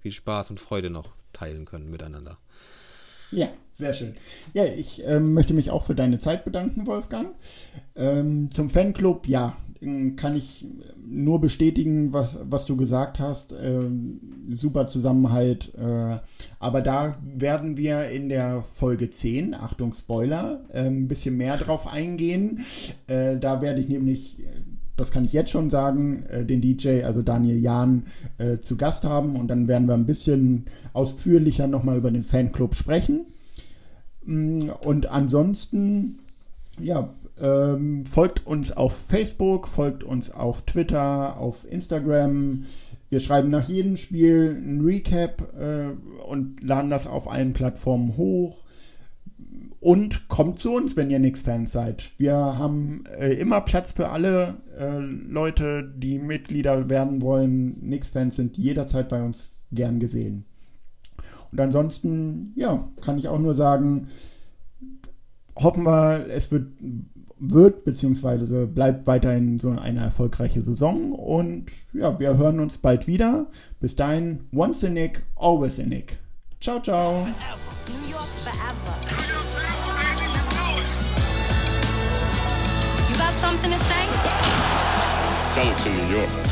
viel Spaß und Freude noch teilen können miteinander. Ja, sehr schön. Ja, ich ähm, möchte mich auch für deine Zeit bedanken, Wolfgang. Ähm, zum Fanclub, ja, kann ich nur bestätigen, was, was du gesagt hast. Ähm, super Zusammenhalt. Äh, aber da werden wir in der Folge 10, Achtung Spoiler, äh, ein bisschen mehr drauf eingehen. Äh, da werde ich nämlich das kann ich jetzt schon sagen, äh, den DJ, also Daniel Jahn, äh, zu Gast haben und dann werden wir ein bisschen ausführlicher nochmal über den Fanclub sprechen. Mm, und ansonsten, ja, ähm, folgt uns auf Facebook, folgt uns auf Twitter, auf Instagram. Wir schreiben nach jedem Spiel ein Recap äh, und laden das auf allen Plattformen hoch. Und kommt zu uns, wenn ihr Nix-Fans seid. Wir haben äh, immer Platz für alle äh, Leute, die Mitglieder werden wollen. Nix-Fans sind jederzeit bei uns gern gesehen. Und ansonsten, ja, kann ich auch nur sagen, hoffen wir, es wird, wird beziehungsweise bleibt weiterhin so eine erfolgreiche Saison. Und ja, wir hören uns bald wieder. Bis dahin, once a Nick, always a Nick. Ciao, ciao. New York forever. You got something to say? Tell it to New York.